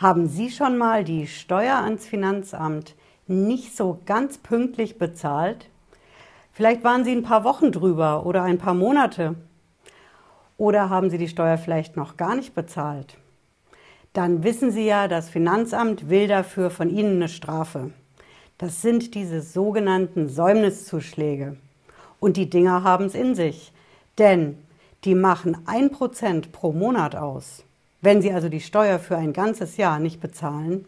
Haben Sie schon mal die Steuer ans Finanzamt nicht so ganz pünktlich bezahlt? Vielleicht waren Sie ein paar Wochen drüber oder ein paar Monate. Oder haben Sie die Steuer vielleicht noch gar nicht bezahlt? Dann wissen Sie ja, das Finanzamt will dafür von Ihnen eine Strafe. Das sind diese sogenannten Säumniszuschläge. Und die Dinger haben es in sich. Denn die machen ein Prozent pro Monat aus. Wenn Sie also die Steuer für ein ganzes Jahr nicht bezahlen,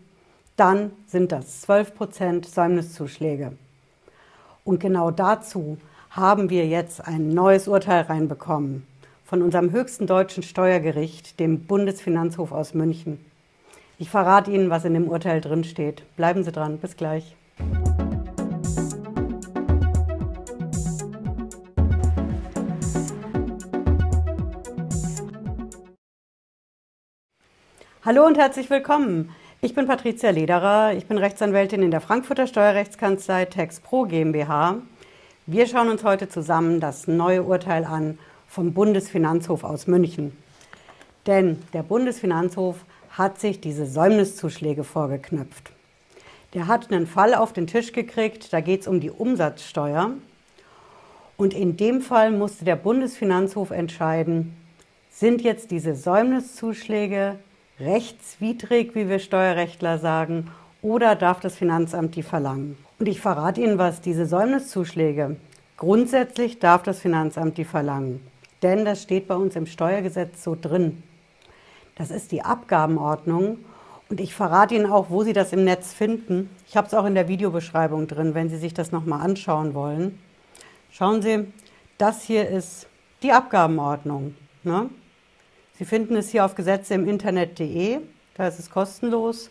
dann sind das 12% Säumniszuschläge. Und genau dazu haben wir jetzt ein neues Urteil reinbekommen von unserem höchsten deutschen Steuergericht, dem Bundesfinanzhof aus München. Ich verrate Ihnen, was in dem Urteil drin steht. Bleiben Sie dran, bis gleich. Hallo und herzlich willkommen. Ich bin Patricia Lederer, ich bin Rechtsanwältin in der Frankfurter Steuerrechtskanzlei TexPro GmbH. Wir schauen uns heute zusammen das neue Urteil an vom Bundesfinanzhof aus München. Denn der Bundesfinanzhof hat sich diese Säumniszuschläge vorgeknöpft. Der hat einen Fall auf den Tisch gekriegt, da geht es um die Umsatzsteuer. Und in dem Fall musste der Bundesfinanzhof entscheiden, sind jetzt diese Säumniszuschläge rechtswidrig, wie wir Steuerrechtler sagen, oder darf das Finanzamt die verlangen? Und ich verrate Ihnen was, diese Säumniszuschläge, grundsätzlich darf das Finanzamt die verlangen. Denn das steht bei uns im Steuergesetz so drin. Das ist die Abgabenordnung. Und ich verrate Ihnen auch, wo Sie das im Netz finden. Ich habe es auch in der Videobeschreibung drin, wenn Sie sich das nochmal anschauen wollen. Schauen Sie, das hier ist die Abgabenordnung. Ne? Sie finden es hier auf Gesetze im Internet.de, da ist es kostenlos.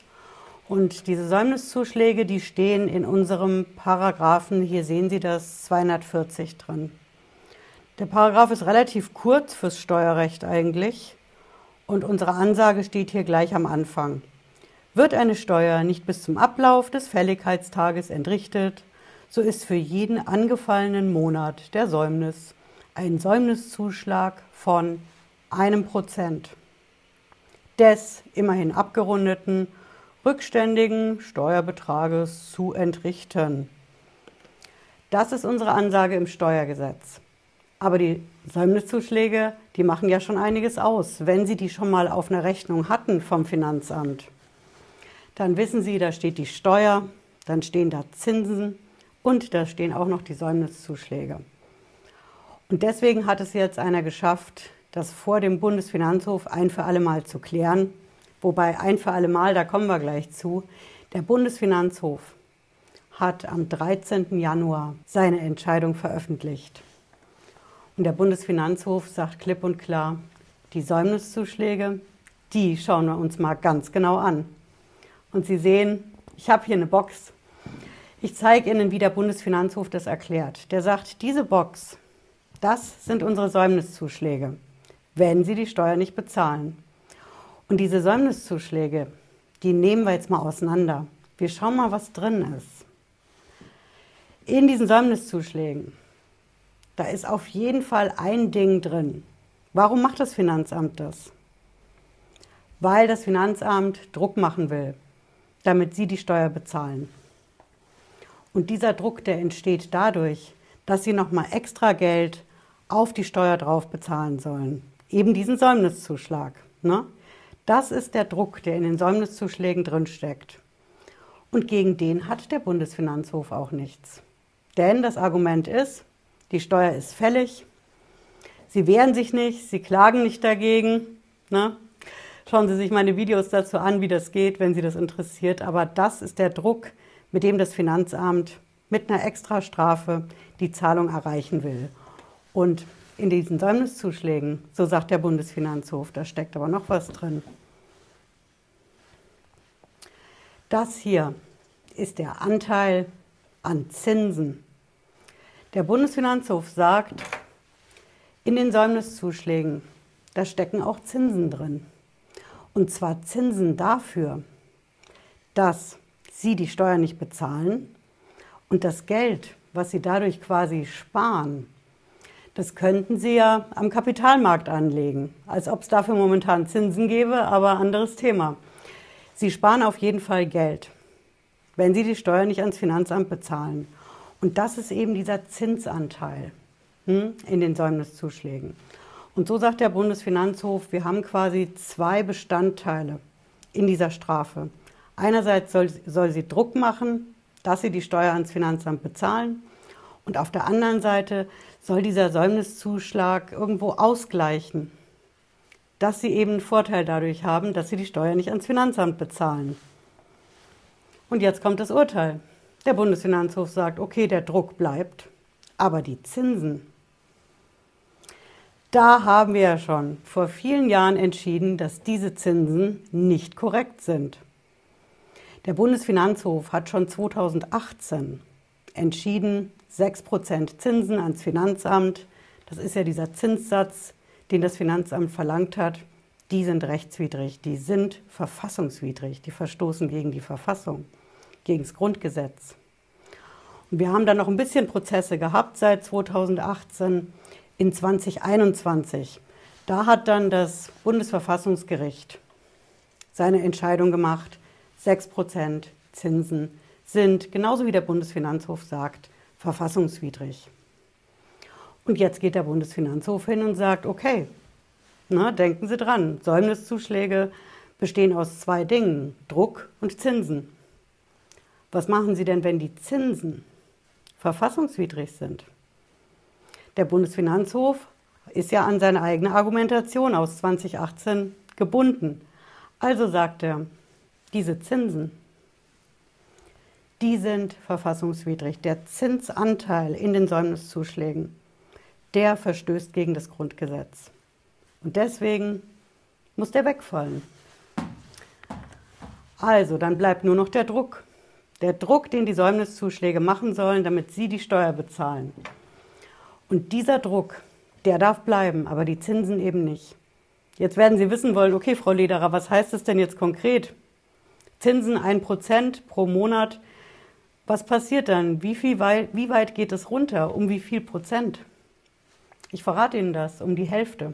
Und diese Säumniszuschläge, die stehen in unserem Paragraphen, hier sehen Sie das, 240 drin. Der Paragraph ist relativ kurz fürs Steuerrecht eigentlich und unsere Ansage steht hier gleich am Anfang. Wird eine Steuer nicht bis zum Ablauf des Fälligkeitstages entrichtet, so ist für jeden angefallenen Monat der Säumnis ein Säumniszuschlag von einem Prozent des immerhin abgerundeten rückständigen Steuerbetrages zu entrichten. Das ist unsere Ansage im Steuergesetz. Aber die Säumniszuschläge, die machen ja schon einiges aus. Wenn Sie die schon mal auf einer Rechnung hatten vom Finanzamt, dann wissen Sie, da steht die Steuer, dann stehen da Zinsen und da stehen auch noch die Säumniszuschläge. Und deswegen hat es jetzt einer geschafft, das vor dem Bundesfinanzhof ein für alle Mal zu klären. Wobei ein für alle Mal, da kommen wir gleich zu, der Bundesfinanzhof hat am 13. Januar seine Entscheidung veröffentlicht. Und der Bundesfinanzhof sagt klipp und klar, die Säumniszuschläge, die schauen wir uns mal ganz genau an. Und Sie sehen, ich habe hier eine Box. Ich zeige Ihnen, wie der Bundesfinanzhof das erklärt. Der sagt, diese Box, das sind unsere Säumniszuschläge wenn sie die Steuer nicht bezahlen. Und diese Säumniszuschläge, die nehmen wir jetzt mal auseinander. Wir schauen mal, was drin ist. In diesen Säumniszuschlägen, da ist auf jeden Fall ein Ding drin. Warum macht das Finanzamt das? Weil das Finanzamt Druck machen will, damit sie die Steuer bezahlen. Und dieser Druck, der entsteht dadurch, dass sie nochmal extra Geld auf die Steuer drauf bezahlen sollen eben diesen Säumniszuschlag. Ne? Das ist der Druck, der in den Säumniszuschlägen drinsteckt. Und gegen den hat der Bundesfinanzhof auch nichts. Denn das Argument ist, die Steuer ist fällig, sie wehren sich nicht, sie klagen nicht dagegen. Ne? Schauen Sie sich meine Videos dazu an, wie das geht, wenn Sie das interessiert. Aber das ist der Druck, mit dem das Finanzamt mit einer Extrastrafe die Zahlung erreichen will. Und in diesen Säumniszuschlägen, so sagt der Bundesfinanzhof, da steckt aber noch was drin. Das hier ist der Anteil an Zinsen. Der Bundesfinanzhof sagt, in den Säumniszuschlägen, da stecken auch Zinsen drin. Und zwar Zinsen dafür, dass Sie die Steuer nicht bezahlen und das Geld, was Sie dadurch quasi sparen, das könnten Sie ja am Kapitalmarkt anlegen, als ob es dafür momentan Zinsen gäbe, aber anderes Thema. Sie sparen auf jeden Fall Geld, wenn Sie die Steuer nicht ans Finanzamt bezahlen. Und das ist eben dieser Zinsanteil hm, in den Säumniszuschlägen. Und so sagt der Bundesfinanzhof, wir haben quasi zwei Bestandteile in dieser Strafe. Einerseits soll, soll sie Druck machen, dass sie die Steuer ans Finanzamt bezahlen. Und auf der anderen Seite soll dieser Säumniszuschlag irgendwo ausgleichen, dass sie eben einen Vorteil dadurch haben, dass sie die Steuer nicht ans Finanzamt bezahlen. Und jetzt kommt das Urteil. Der Bundesfinanzhof sagt, okay, der Druck bleibt, aber die Zinsen, da haben wir ja schon vor vielen Jahren entschieden, dass diese Zinsen nicht korrekt sind. Der Bundesfinanzhof hat schon 2018 entschieden, 6% Zinsen ans Finanzamt, das ist ja dieser Zinssatz, den das Finanzamt verlangt hat, die sind rechtswidrig, die sind verfassungswidrig, die verstoßen gegen die Verfassung, gegen das Grundgesetz. Und wir haben dann noch ein bisschen Prozesse gehabt seit 2018 in 2021. Da hat dann das Bundesverfassungsgericht seine Entscheidung gemacht, 6% Zinsen sind, genauso wie der Bundesfinanzhof sagt, verfassungswidrig. Und jetzt geht der Bundesfinanzhof hin und sagt, okay, na, denken Sie dran, Säumniszuschläge bestehen aus zwei Dingen, Druck und Zinsen. Was machen Sie denn, wenn die Zinsen verfassungswidrig sind? Der Bundesfinanzhof ist ja an seine eigene Argumentation aus 2018 gebunden. Also sagt er, diese Zinsen, die sind verfassungswidrig. Der Zinsanteil in den Säumniszuschlägen, der verstößt gegen das Grundgesetz. Und deswegen muss der wegfallen. Also, dann bleibt nur noch der Druck. Der Druck, den die Säumniszuschläge machen sollen, damit sie die Steuer bezahlen. Und dieser Druck, der darf bleiben, aber die Zinsen eben nicht. Jetzt werden Sie wissen wollen, okay, Frau Lederer, was heißt das denn jetzt konkret? Zinsen 1% pro Monat. Was passiert dann? Wie, viel weit, wie weit geht es runter? Um wie viel Prozent? Ich verrate Ihnen das, um die Hälfte.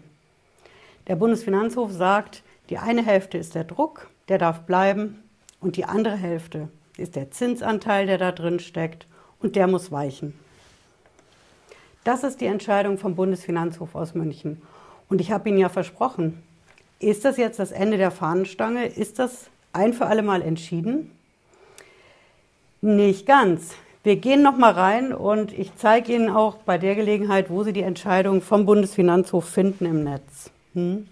Der Bundesfinanzhof sagt, die eine Hälfte ist der Druck, der darf bleiben, und die andere Hälfte ist der Zinsanteil, der da drin steckt, und der muss weichen. Das ist die Entscheidung vom Bundesfinanzhof aus München. Und ich habe Ihnen ja versprochen, ist das jetzt das Ende der Fahnenstange? Ist das ein für alle Mal entschieden? Nicht ganz. Wir gehen noch mal rein und ich zeige Ihnen auch bei der Gelegenheit, wo Sie die Entscheidung vom Bundesfinanzhof finden im Netz. Hm?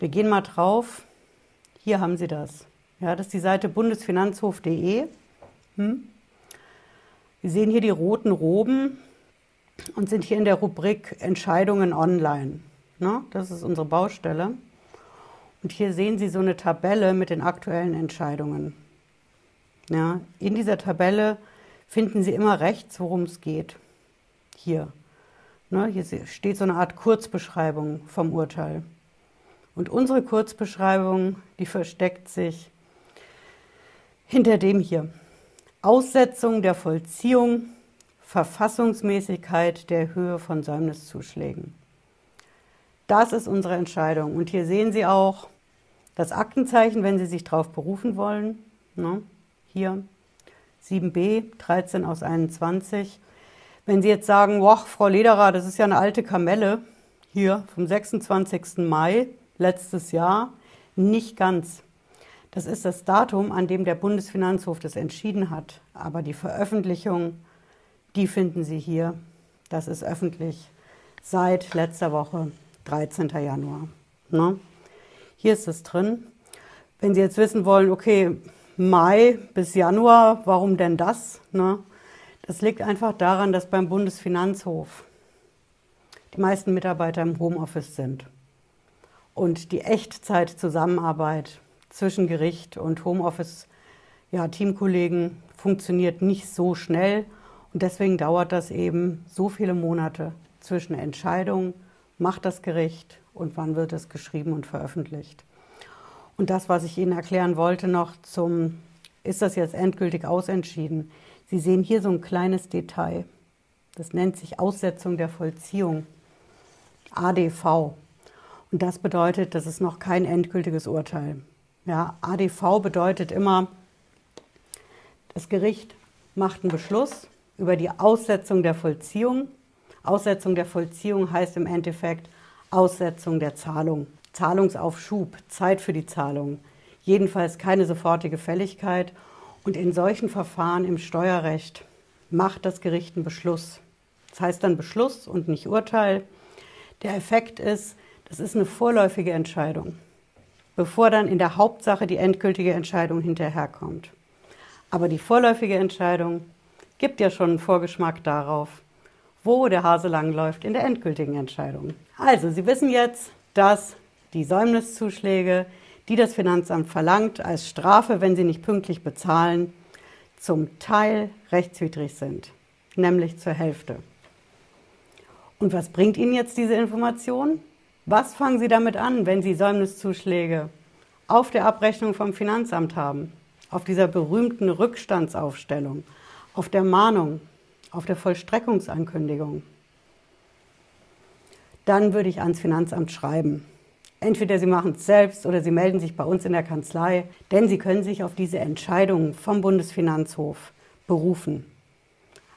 Wir gehen mal drauf. Hier haben Sie das. Ja, das ist die Seite bundesfinanzhof.de. Hm? Sie sehen hier die roten Roben und sind hier in der Rubrik Entscheidungen online. Ne? Das ist unsere Baustelle. Und hier sehen Sie so eine Tabelle mit den aktuellen Entscheidungen. Ja, in dieser Tabelle finden Sie immer rechts, worum es geht. Hier. Ne, hier steht so eine Art Kurzbeschreibung vom Urteil. Und unsere Kurzbeschreibung, die versteckt sich hinter dem hier. Aussetzung der Vollziehung Verfassungsmäßigkeit der Höhe von Säumniszuschlägen. Das ist unsere Entscheidung. Und hier sehen Sie auch das Aktenzeichen, wenn Sie sich darauf berufen wollen. Ne? Hier 7b, 13 aus 21. Wenn Sie jetzt sagen, boah, Frau Lederer, das ist ja eine alte Kamelle, hier vom 26. Mai letztes Jahr, nicht ganz. Das ist das Datum, an dem der Bundesfinanzhof das entschieden hat. Aber die Veröffentlichung die finden Sie hier. Das ist öffentlich seit letzter Woche, 13. Januar. Ne? Hier ist es drin. Wenn Sie jetzt wissen wollen, okay, Mai bis Januar, warum denn das? Ne? Das liegt einfach daran, dass beim Bundesfinanzhof die meisten Mitarbeiter im Homeoffice sind. Und die Echtzeit-Zusammenarbeit zwischen Gericht und Homeoffice, ja, Teamkollegen funktioniert nicht so schnell und deswegen dauert das eben so viele Monate zwischen Entscheidung, macht das Gericht und wann wird es geschrieben und veröffentlicht. Und das, was ich Ihnen erklären wollte noch zum, ist das jetzt endgültig ausentschieden? Sie sehen hier so ein kleines Detail. Das nennt sich Aussetzung der Vollziehung, ADV. Und das bedeutet, das ist noch kein endgültiges Urteil. Ja, ADV bedeutet immer, das Gericht macht einen Beschluss über die Aussetzung der Vollziehung. Aussetzung der Vollziehung heißt im Endeffekt Aussetzung der Zahlung. Zahlungsaufschub, Zeit für die Zahlung. Jedenfalls keine sofortige Fälligkeit. Und in solchen Verfahren im Steuerrecht macht das Gericht einen Beschluss. Das heißt dann Beschluss und nicht Urteil. Der Effekt ist, das ist eine vorläufige Entscheidung, bevor dann in der Hauptsache die endgültige Entscheidung hinterherkommt. Aber die vorläufige Entscheidung gibt ja schon einen Vorgeschmack darauf, wo der Hase langläuft in der endgültigen Entscheidung. Also, Sie wissen jetzt, dass die Säumniszuschläge, die das Finanzamt verlangt, als Strafe, wenn Sie nicht pünktlich bezahlen, zum Teil rechtswidrig sind, nämlich zur Hälfte. Und was bringt Ihnen jetzt diese Information? Was fangen Sie damit an, wenn Sie Säumniszuschläge auf der Abrechnung vom Finanzamt haben? Auf dieser berühmten Rückstandsaufstellung, auf der Mahnung, auf der Vollstreckungsankündigung? Dann würde ich ans Finanzamt schreiben. Entweder Sie machen es selbst oder Sie melden sich bei uns in der Kanzlei, denn Sie können sich auf diese Entscheidung vom Bundesfinanzhof berufen.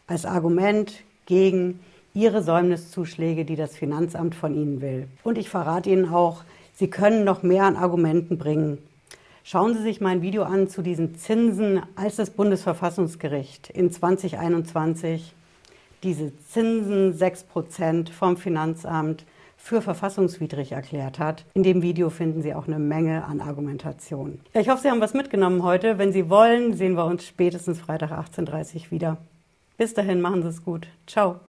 Als Argument gegen Ihre Säumniszuschläge, die das Finanzamt von Ihnen will. Und ich verrate Ihnen auch, Sie können noch mehr an Argumenten bringen. Schauen Sie sich mein Video an zu diesen Zinsen, als das Bundesverfassungsgericht in 2021 diese Zinsen 6% vom Finanzamt für verfassungswidrig erklärt hat. In dem Video finden Sie auch eine Menge an Argumentation. Ich hoffe, Sie haben was mitgenommen heute. Wenn Sie wollen, sehen wir uns spätestens Freitag 18.30 Uhr wieder. Bis dahin, machen Sie es gut. Ciao.